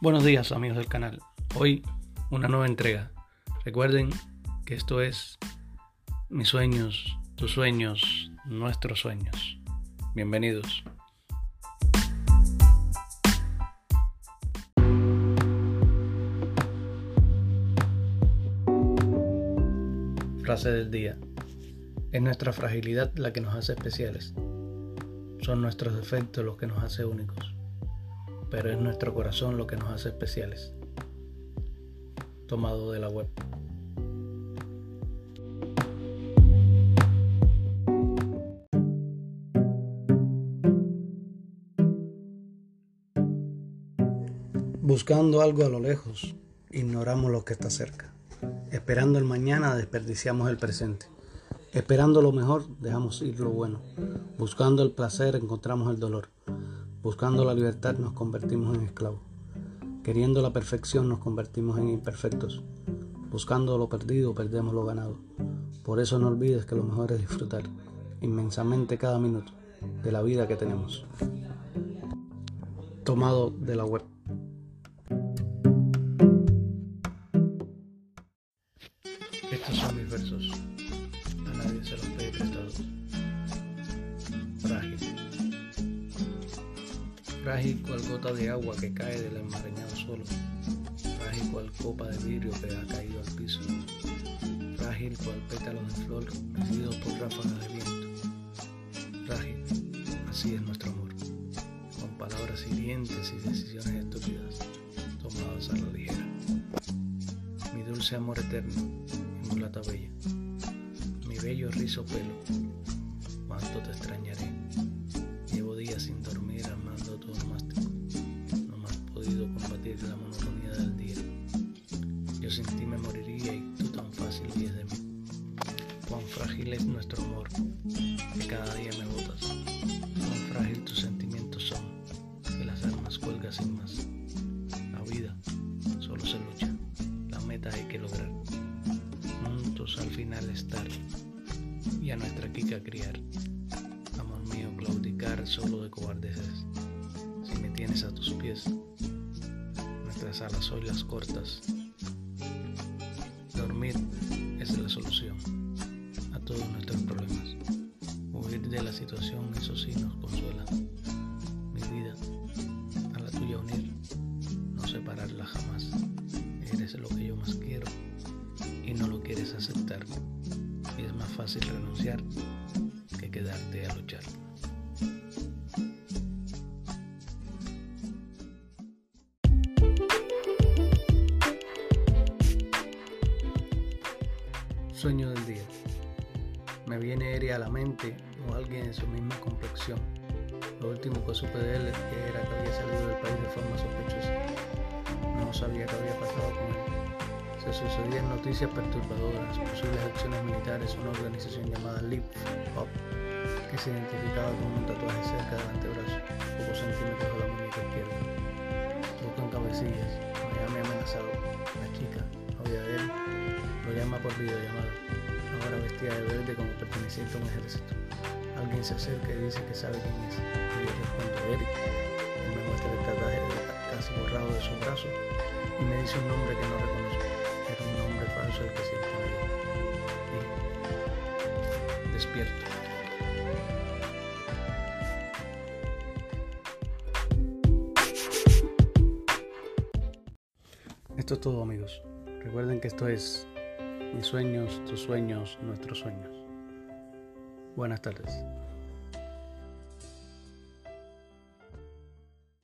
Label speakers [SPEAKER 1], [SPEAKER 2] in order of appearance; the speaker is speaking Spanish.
[SPEAKER 1] Buenos días amigos del canal. Hoy una nueva entrega. Recuerden que esto es mis sueños, tus sueños, nuestros sueños. Bienvenidos. Frase del día. Es nuestra fragilidad la que nos hace especiales. Son nuestros defectos los que nos hace únicos pero es nuestro corazón lo que nos hace especiales. Tomado de la web. Buscando algo a lo lejos, ignoramos lo que está cerca. Esperando el mañana, desperdiciamos el presente. Esperando lo mejor, dejamos ir lo bueno. Buscando el placer, encontramos el dolor. Buscando la libertad nos convertimos en esclavos. Queriendo la perfección nos convertimos en imperfectos. Buscando lo perdido perdemos lo ganado. Por eso no olvides que lo mejor es disfrutar inmensamente cada minuto de la vida que tenemos. Tomado de la web. Estos son mis versos. A nadie se los frágil cual gota de agua que cae del enmarañado suelo, frágil cual copa de vidrio que ha caído al piso, frágil cual pétalo de flor herido por ráfagas de viento, frágil, así es nuestro amor, con palabras hirientes y decisiones estúpidas tomadas a la ligera. Mi dulce amor eterno, mi mulata bella, mi bello rizo pelo, cuánto te extrañaré. Moriría y tú tan fácil vies de mí. Cuán frágil es nuestro amor, que cada día me botas. Cuán frágil tus sentimientos son, que las armas cuelgas sin más. La vida solo se lucha, la meta hay que lograr. Juntos al final estar y a nuestra Kika criar claudicar solo de cobardeces. Si me tienes a tus pies, nuestras alas hoy las cortas. Dormir es la solución a todos nuestros problemas. Huir de la situación, eso sí nos consuela. Mi vida, a la tuya unir, no separarla jamás. Eres lo que yo más quiero y no lo quieres aceptar. Y es más fácil renunciar que quedarte a luchar. Sueño del día. Me viene Eri a la mente o alguien en su misma complexión. Lo último que supe de él era que había salido del país de forma sospechosa. No sabía qué había pasado con él. Se sucedían noticias perturbadoras, posibles acciones militares, una organización llamada Lip Hop, que se identificaba con un tatuaje cerca del antebrazo, pocos centímetros de la muñeca izquierda. Buscan cabecillas, Miami amenazado, la chica, llama por videollamada, ahora vestida de verde como perteneciente a un ejército. Alguien se acerca y dice que sabe quién es. Y yo respondo, Eric. Él me muestra el tatuaje casi borrado de su brazo y me dice un nombre que no reconozco. Era un nombre falso el que siempre me despierto. Esto es todo amigos. Recuerden que esto es mis sueños, tus sueños, nuestros sueños. Buenas tardes.